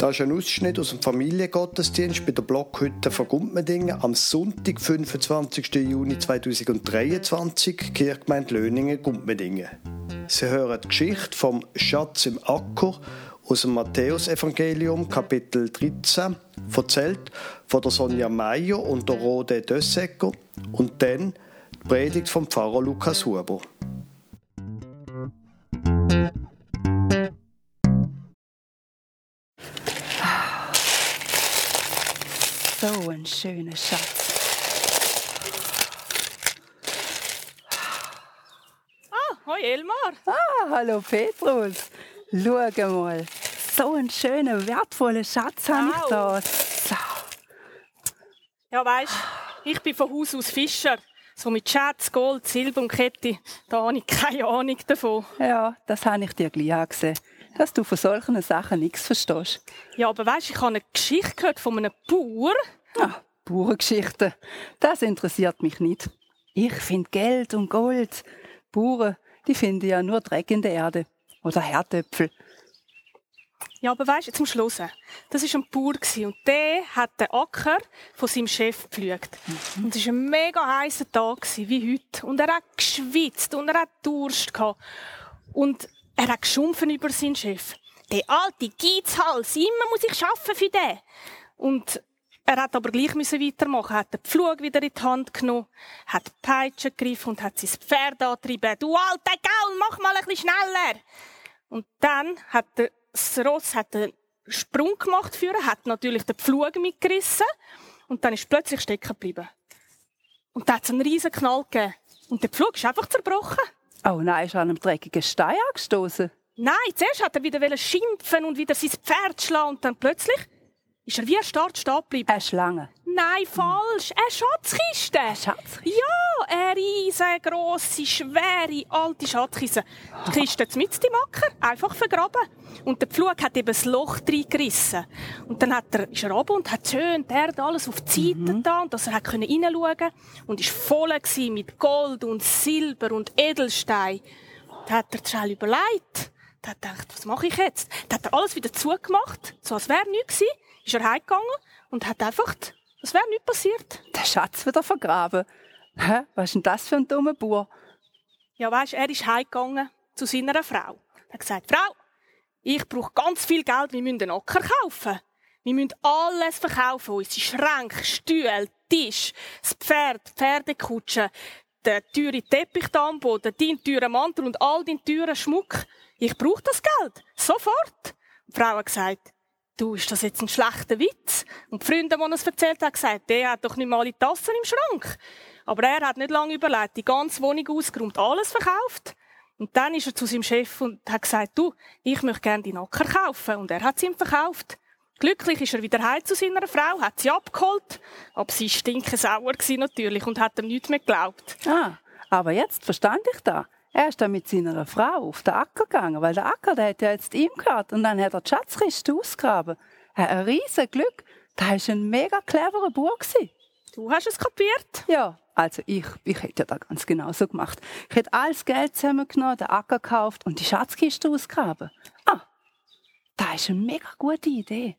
Das ist ein Ausschnitt aus dem Familiengottesdienst bei der Blockhütte von Gumpmendingen am Sonntag, 25. Juni 2023, Kirchgemeinde Löningen, Gumpmendingen. Sie hören die Geschichte vom Schatz im Acker aus dem Matthäusevangelium, Kapitel 13, erzählt von der Sonja Meyer und der Rode Dössecker und dann die Predigt vom Pfarrer Lukas Huber. So ein schöner Schatz. Ah, hoi Elmar. Ah, hallo Petrus. Schau mal. So einen schönen, wertvollen Schatz habe ich da. So. Ja, weisst, ich bin von Haus aus Fischer. So mit Schatz, Gold, Silber und Kette, da habe ich keine Ahnung davon. Ja, das habe ich dir gleich angesehen. Dass du von solchen Sachen nichts verstehst. Ja, aber weisst, ich habe eine Geschichte gehört von einem Bauer. Ah, Bauerngeschichten. Das interessiert mich nicht. Ich finde Geld und Gold. Bauern, die finden ja nur Dreck in der Erde. Oder Herdöpfel. Ja, aber weisst, zum Schluss, das war ein Bauer und der hat den Acker von seinem Chef gepflügt. Mhm. Und es war ein mega heißer Tag wie heute. Und er hat geschwitzt und er hat Durst gehabt. Und er hat geschumpfen über seinen Chef. Der alte Geizhals, immer muss ich schaffen für den. Und er hat aber gleich weitermachen. Er hat den Pflug wieder in die Hand genommen, hat die Peitsche gegriffen und hat sein Pferd angetrieben. Du alter Gaul, mach mal ein bisschen schneller! Und dann hat das Ross einen Sprung gemacht für ihn, hat natürlich den Pflug mitgerissen und dann ist plötzlich stecken geblieben. Und da hat es einen riesen Knall gegeben. Und der Pflug ist einfach zerbrochen. Oh nein, ist an einem dreckigen Stein angestoßen. Nein, zuerst hat er wieder schimpfen und wieder sein Pferd schlagen und dann plötzlich ist er wie erstarrt stehen geblieben. Eine Schlange. Nein, falsch. Eine Schatzkiste. Eine Schatzkiste? Ja, eine riesengroße, schwere, alte Schatzkiste. Die Kiste mit im Acker, einfach vergraben. Und der Pflug hat eben das Loch reingerissen. Und dann hat er, ist er runter und hat schön die Erde alles auf die Seite mhm. da, dass er hat reinschauen konnte. Und ist voll mit Gold und Silber und Edelstein. Da hat er schnell überlegt. Da hat er gedacht, was mache ich jetzt? Da hat er alles wieder zugemacht, so als wäre nichts gewesen ist er heimgegangen und hat einfach, es wäre nichts passiert. Der Schatz wieder vergraben. Hä? Was ist denn das für ein dummer Bauer? Ja, weisst, er ist heimgegangen zu seiner Frau. Er hat gesagt, Frau, ich brauche ganz viel Geld, wir müssen einen Acker kaufen. Wir müssen alles verkaufen, unsere Schränke, Stühle, Tisch, das Pferd, Pferdekutsche, der teure Teppich da am Boden, dein teurer Mantel und all dein teuren Schmuck. Ich brauche das Geld. Sofort. Die Frau hat gesagt, du, ist das jetzt ein schlechter Witz? Und die Freunde, die es erzählt haben, gesagt, der hat doch nicht mal die Tassen im Schrank. Aber er hat nicht lange überlegt, die ganze Wohnung ausgeräumt, alles verkauft. Und dann ist er zu seinem Chef und hat gesagt, du, ich möchte gerne die Acker kaufen. Und er hat sie ihm verkauft. Glücklich ist er wieder heim zu seiner Frau, hat sie abgeholt. Aber sie stinken sauer natürlich und hat ihm nichts mehr geglaubt. Ah, aber jetzt verstand ich da. Er ist dann mit seiner Frau auf den Acker gegangen, weil der Acker, der hat ja jetzt ihm gehört. Und dann hat er die Schatzkiste ausgegraben. Ein riesen Glück. Da war ein mega cleverer Bauer. Du hast es kapiert? Ja, also ich, ich hätte ja da ganz genau so gemacht. Ich hätte alles Geld zusammengenommen, den Acker gekauft und die Schatzkiste ausgegraben. Ah, da ist eine mega gute Idee.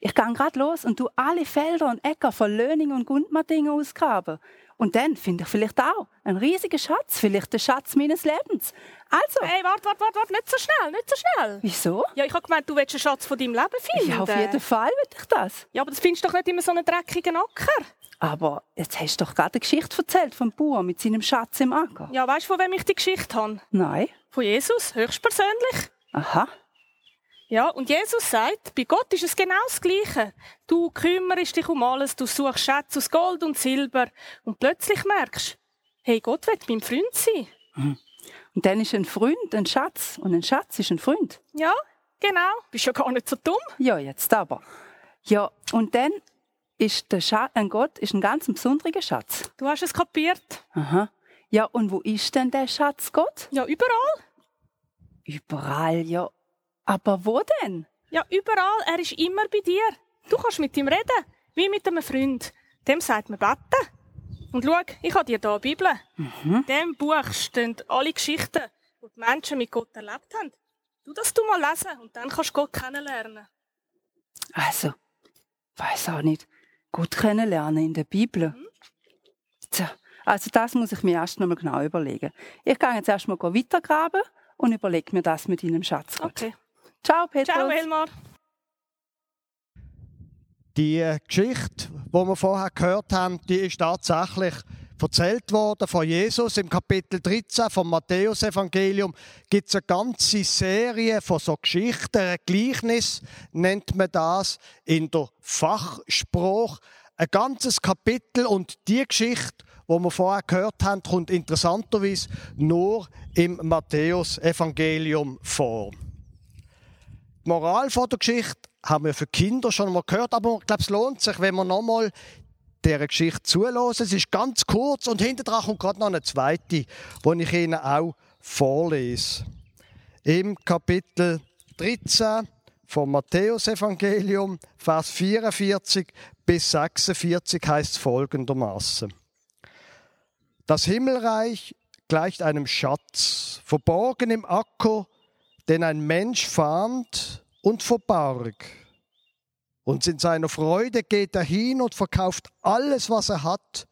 Ich gehe gerade los und tu alle Felder und Äcker von Löning und Gundmardingen ausgraben. Und dann finde ich vielleicht auch einen riesigen Schatz, vielleicht den Schatz meines Lebens. Also. Hey, warte, warte, warte, warte, nicht so schnell, nicht so schnell. Wieso? Ja, ich habe gemeint, du willst einen Schatz von deinem Leben finden. Ja, auf jeden Fall will ich das. Ja, aber das findest du doch nicht immer so einen dreckigen Acker. Aber jetzt hast du doch gerade eine Geschichte erzählt vom Bauer mit seinem Schatz im Acker. Ja, weißt du, von wem ich die Geschichte habe? Nein. Von Jesus, höchstpersönlich. Aha. Ja, und Jesus sagt, bei Gott ist es genau das Gleiche. Du kümmerst dich um alles, du suchst Schätze aus Gold und Silber und plötzlich merkst, hey, Gott will mein Freund sein. Mhm. Und dann ist ein Freund ein Schatz und ein Schatz ist ein Freund. Ja, genau. Bist ja gar nicht so dumm. Ja, jetzt aber. Ja, und dann ist der Schatz, ein Gott ist ein ganz besonderer Schatz. Du hast es kapiert. Aha. Ja, und wo ist denn der Schatz Gott? Ja, überall. Überall, ja. Aber wo denn? Ja, überall. Er ist immer bei dir. Du kannst mit ihm reden, wie mit einem Freund. Dem sagt man beten. Und schau, ich habe dir hier eine Bibel. Mhm. In diesem Buch stehen alle Geschichten, die die Menschen mit Gott erlebt haben. Du das du mal lesen und dann kannst du Gott kennenlernen. Also, weiß auch nicht. Gut kennenlernen in der Bibel. Tja, also das muss ich mir erst noch mal genau überlegen. Ich gehe jetzt erst mal weitergraben und überlege mir das mit Ihnen, Schatz. Okay. Ciao, Petrus. Ciao, Elmar. Die Geschichte, die wir vorher gehört haben, die ist tatsächlich erzählt worden von Jesus. Im Kapitel 13 vom Matthäusevangelium gibt es eine ganze Serie von so Geschichten. Ein Gleichnis nennt man das in der Fachspruch. Ein ganzes Kapitel und die Geschichte, wo wir vorher gehört haben, kommt interessanterweise nur im Matthäusevangelium vor. Die Moral von der Geschichte haben wir für Kinder schon mal gehört, aber ich glaube, es lohnt sich, wenn wir nochmal dieser Geschichte zulassen. Es ist ganz kurz und hinterher kommt gerade noch eine zweite, die ich Ihnen auch vorlese. Im Kapitel 13 vom Matthäusevangelium, Vers 44 bis 46 heißt es folgendermaßen. Das Himmelreich gleicht einem Schatz, verborgen im Acker, den ein Mensch fand und verbarg. Und in seiner Freude geht er hin und verkauft alles, was er hat,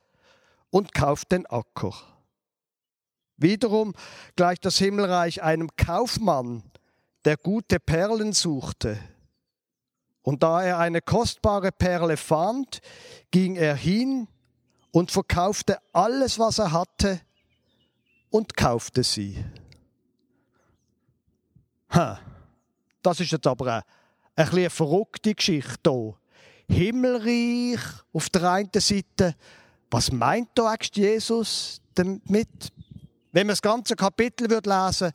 und kauft den Acker. Wiederum gleicht das Himmelreich einem Kaufmann, der gute Perlen suchte. Und da er eine kostbare Perle fand, ging er hin und verkaufte alles, was er hatte, und kaufte sie. Ha, das ist jetzt aber eine ein eine verrückte Geschichte hier. Himmelreich auf der einen Seite. Was meint da eigentlich Jesus damit? Wenn man das ganze Kapitel lesen würde,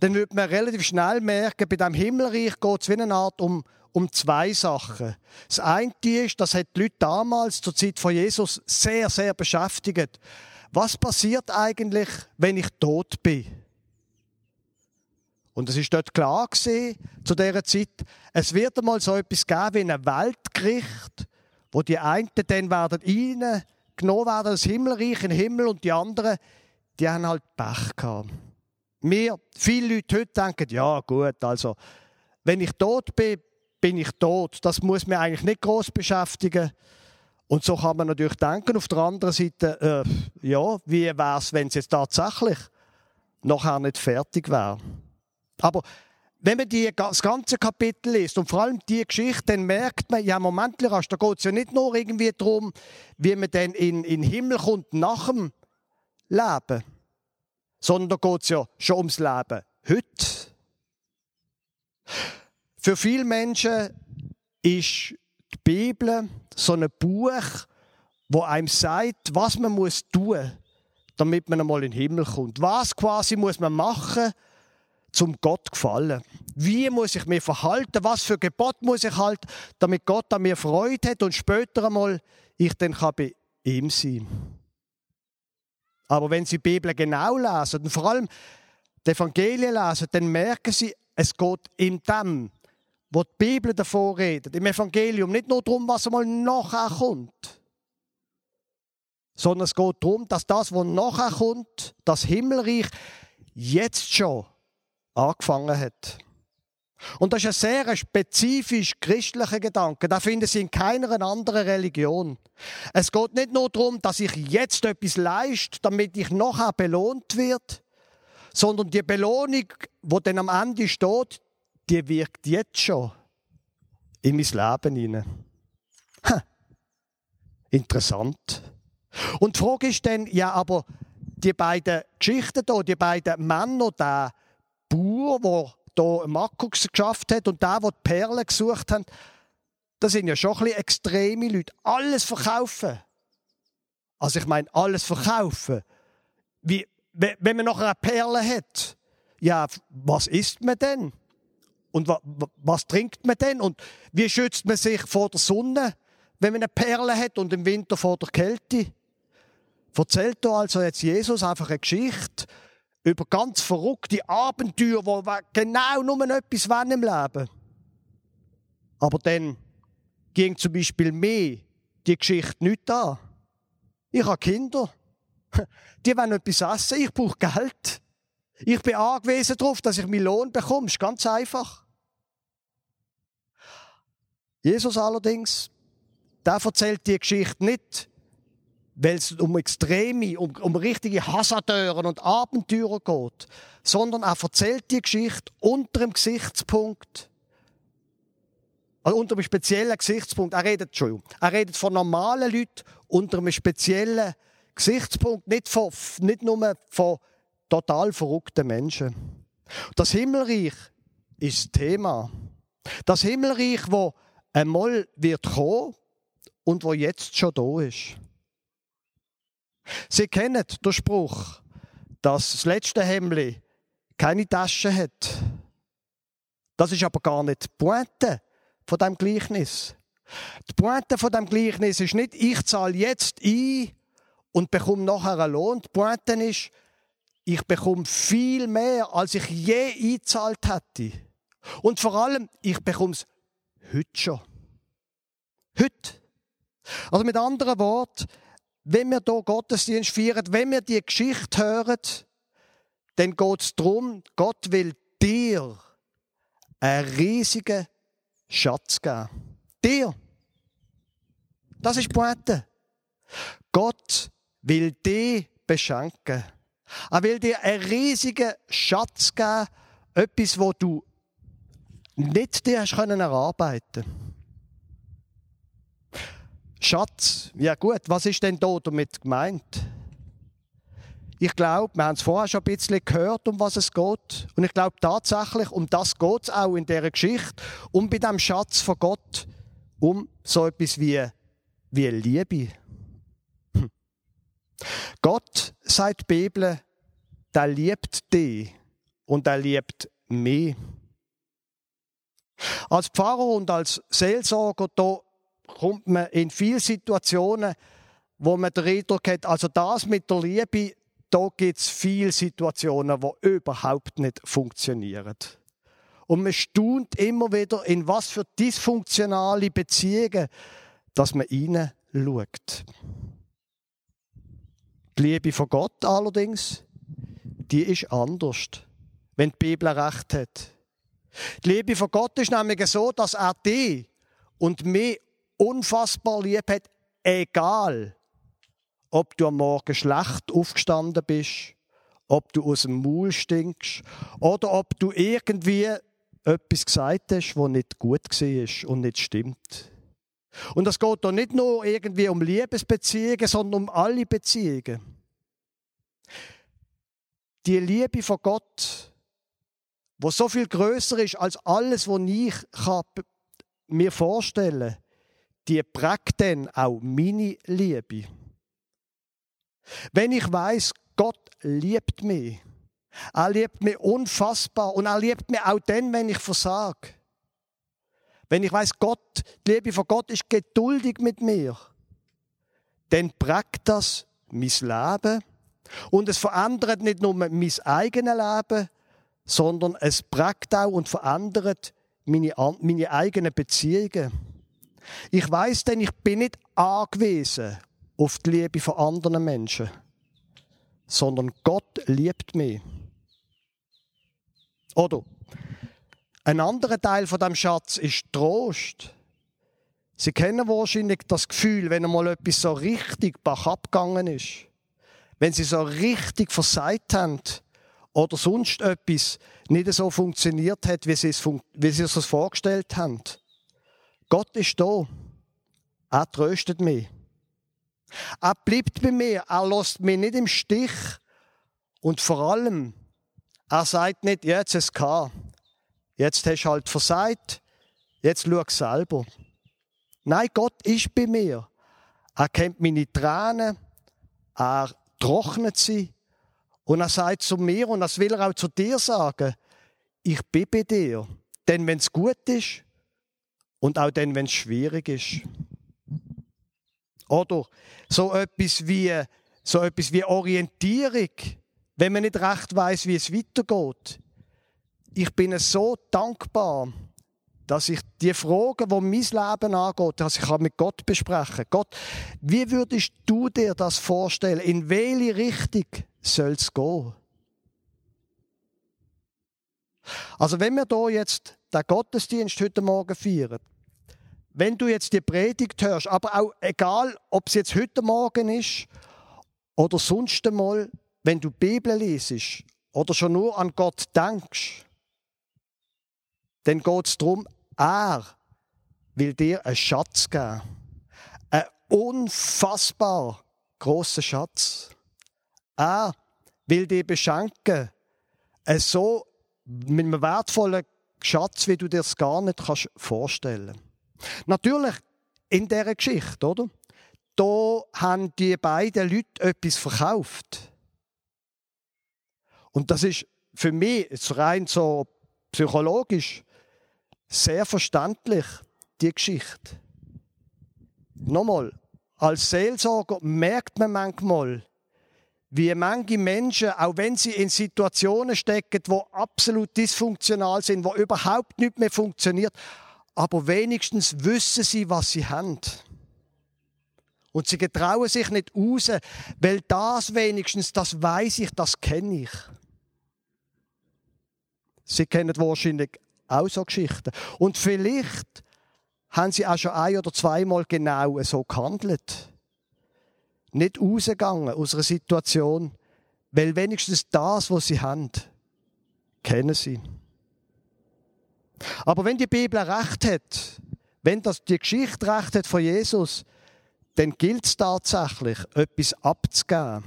dann würde man relativ schnell merken, bei dem Himmelreich geht es wie eine Art um, um zwei Sachen. Das eine ist, das hat die Leute damals zur Zeit von Jesus sehr, sehr beschäftigt. Was passiert eigentlich, wenn ich tot bin? Und es ist dort klar gewesen, zu dieser Zeit, es wird einmal so etwas geben wie ein Weltgericht, wo die einen dann werden reingenommen werden, das Himmelreich in den Himmel und die anderen, die haben halt Pech gehabt. Wir, viele Leute heute denken, ja gut, also, wenn ich tot bin, bin ich tot. Das muss mir eigentlich nicht groß beschäftigen. Und so kann man natürlich denken, auf der anderen Seite, äh, ja, wie wäre es, wenn es jetzt tatsächlich nachher nicht fertig wäre? Aber wenn man die, das ganze Kapitel liest und vor allem die Geschichte, dann merkt man, ja, Moment, da geht es ja nicht nur irgendwie darum, wie man dann in, in den Himmel kommt nach dem Leben, sondern da geht es ja schon ums Leben heute. Für viele Menschen ist die Bibel so ein Buch, wo einem sagt, was man muss tun, damit man einmal in den Himmel kommt. Was quasi muss man machen, zum Gott gefallen? Wie muss ich mich verhalten? Was für Gebot muss ich halten, damit Gott an mir Freude hat und später einmal ich dann kann bei ihm sein Aber wenn Sie die Bibel genau lesen und vor allem die Evangelien lesen, dann merken Sie, es geht in dem, wo die Bibel davor redet, im Evangelium, nicht nur darum, was einmal nachher kommt, sondern es geht darum, dass das, was nachher kommt, das Himmelreich, jetzt schon angefangen hat. Und das ist ein sehr spezifisch christlicher Gedanke. Da finden Sie in keiner anderen Religion. Es geht nicht nur darum, dass ich jetzt etwas leiste, damit ich nachher belohnt wird, sondern die Belohnung, wo dann am Ende steht, die wirkt jetzt schon in mein Leben hinein. Interessant. Und die Frage ist dann, ja, aber die beiden Geschichten hier, die beiden Männer da, Bauer, der hier Makko geschafft hat und der, der die Perlen gesucht hat, das sind ja schon ein bisschen extreme Leute. Alles verkaufen. Also ich meine, alles verkaufen. Wie, wenn man noch eine Perle hat, ja, was isst man denn? Und was, was trinkt man denn? Und wie schützt man sich vor der Sonne, wenn man eine Perle hat und im Winter vor der Kälte? Erzählt da also jetzt Jesus einfach eine Geschichte über ganz verrückte Abenteuer, wo genau nur etwas wollen im Leben. Aber dann ging zum Beispiel mir die Geschichte nicht an. Ich habe Kinder. Die wollen etwas essen. Ich brauche Geld. Ich bin angewiesen darauf, dass ich meinen Lohn bekomme. Das ist ganz einfach. Jesus allerdings, der erzählt die Geschichte nicht, weil es um extreme, um, um richtige Hasardeuren und Abenteurer geht, sondern er erzählt die Geschichte unter dem Gesichtspunkt, also unter einem speziellen Gesichtspunkt. Er redet, Entschuldigung, er redet von normalen Leuten unter einem speziellen Gesichtspunkt, nicht, von, nicht nur von total verrückten Menschen. Das Himmelreich ist das Thema. Das Himmelreich, wo einmal wird kommen und wo jetzt schon da ist. Sie kennen den Spruch, dass das letzte Hemli keine Tasche hat. Das ist aber gar nicht die Pointe von dem Gleichnis. Die Pointe von dem Gleichnis ist nicht, ich zahle jetzt ein und bekomme nachher einen Lohn. Die Pointe ist, ich bekomme viel mehr, als ich je eingezahlt hätte. Und vor allem, ich bekomme es heute schon. Heute. Also mit anderen Worten, wenn wir hier Gottesdienst feiern, wenn wir die Geschichte hören, dann geht es darum, Gott will dir einen riesigen Schatz geben. Dir. Das ist Pointe. Gott will dich beschenken. Er will dir einen riesigen Schatz geben, etwas, wo du nicht dir hast können erarbeiten. Schatz, ja gut, was ist denn da damit gemeint? Ich glaube, wir haben es vorher schon ein bisschen gehört, um was es geht. Und ich glaube tatsächlich, um das geht es auch in dieser Geschichte, um bei dem Schatz von Gott, um so etwas wie, wie Liebe. Hm. Gott, sagt die Bibel, der liebt dich und er liebt mich. Als Pfarrer und als Seelsorger da kommt man in viele Situationen, wo man den Eindruck hat, also das mit der Liebe, da gibt es viele Situationen, die überhaupt nicht funktionieren. Und man staunt immer wieder, in was für dysfunktionale Beziehungen, dass man schaut. Die Liebe von Gott allerdings, die ist anders, wenn die Bibel recht hat. Die Liebe von Gott ist nämlich so, dass er dich und mich unfassbar lieb hat, egal, ob du am Morgen schlecht aufgestanden bist, ob du aus dem Maul stinkst oder ob du irgendwie etwas gesagt hast, was nicht gut war und nicht stimmt. Und es geht doch nicht nur irgendwie um Liebesbeziehungen, sondern um alle Beziehungen. Die Liebe von Gott, wo so viel größer ist als alles, was ich mir vorstellen kann, die prägt dann auch meine Liebe. Wenn ich weiß, Gott liebt mich, er liebt mich unfassbar und er liebt mich auch dann, wenn ich versage. Wenn ich weiß, Gott, die Liebe von Gott ist geduldig mit mir, dann prägt das mein Leben und es verändert nicht nur mein eigenes Leben, sondern es prägt auch und verändert meine, meine eigenen Beziehungen. Ich weiß denn, ich bin nicht angewiesen auf die Liebe von anderen Menschen, sondern Gott liebt mich. Oder ein anderer Teil von dem Schatz ist Trost. Sie kennen wahrscheinlich das Gefühl, wenn einmal etwas so richtig bach abgegangen ist, wenn sie so richtig versagt haben oder sonst etwas nicht so funktioniert hat, wie sie es, wie sie es vorgestellt haben. Gott ist da. Er tröstet mich. Er bleibt bei mir. Er lässt mich nicht im Stich. Und vor allem, er sagt nicht, jetzt ist es gehabt. Jetzt hast du halt versagt. Jetzt schau selber. Nein, Gott ist bei mir. Er kennt meine Tränen. Er trocknet sie. Und er sagt zu mir, und das will er auch zu dir sagen, ich bin bei dir. Denn wenn es gut ist, und auch dann, wenn es schwierig ist. Oder so etwas wie, so etwas wie Orientierung, wenn man nicht recht weiß, wie es weitergeht. Ich bin so dankbar, dass ich die Fragen, die mein Leben angeht, dass ich mit Gott besprechen Gott, wie würdest du dir das vorstellen? In welche Richtung soll es gehen? Also wenn wir hier jetzt den Gottesdienst heute Morgen feiern, wenn du jetzt die Predigt hörst, aber auch egal, ob es jetzt heute Morgen ist oder sonst einmal, wenn du die Bibel liest oder schon nur an Gott denkst, dann geht es darum, er will dir einen Schatz geben. Einen unfassbar großen Schatz. Er will dir beschenken. So mit einem wertvollen Schatz, wie du dir es gar nicht kannst vorstellen Natürlich in dieser Geschichte, oder? Da haben die beiden Leute etwas verkauft. Und das ist für mich rein so psychologisch sehr verständlich, die Geschichte. Nochmal, als Seelsorger merkt man manchmal, wie manche Menschen, auch wenn sie in Situationen stecken, wo absolut dysfunktional sind, wo überhaupt nicht mehr funktioniert, aber wenigstens wissen sie, was sie haben. Und sie getrauen sich nicht raus, weil das wenigstens, das weiß ich, das kenne ich. Sie kennen wahrscheinlich auch so Geschichten. Und vielleicht haben sie auch schon ein oder zweimal genau so gehandelt nicht rausgegangen aus einer Situation, weil wenigstens das, was sie haben, kennen sie. Aber wenn die Bibel recht hat, wenn das die Geschichte recht hat von Jesus, dann gilt es tatsächlich, etwas abzugeben.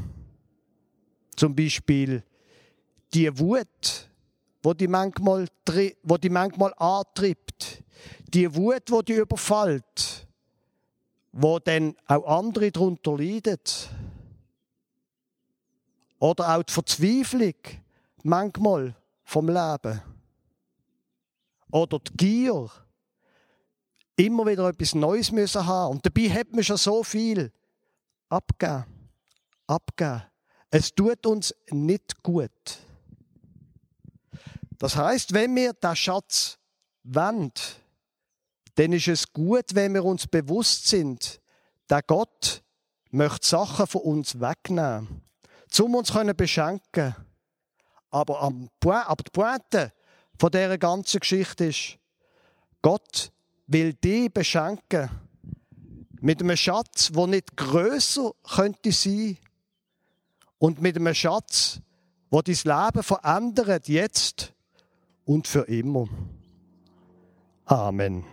Zum Beispiel die Wut, wo die manchmal, wo die manchmal antreibt, die Wut, wo die überfällt, wo dann auch andere darunter leiden. Oder auch die Verzweiflung manchmal vom Leben. Oder die Gier. Immer wieder etwas Neues müssen haben. Und dabei hat man schon so viel abgegeben. Abgeben. Es tut uns nicht gut. Das heißt, wenn wir den Schatz wenden, dann ist es gut, wenn wir uns bewusst sind, der Gott möchte Sachen von uns wegnehmen, um uns zu beschenken. Aber, am, aber die Pointe von dieser ganzen Geschichte ist, Gott will dich beschenken mit einem Schatz, der nicht größer könnte sein und mit einem Schatz, wo dein Leben verändert, jetzt und für immer. Amen.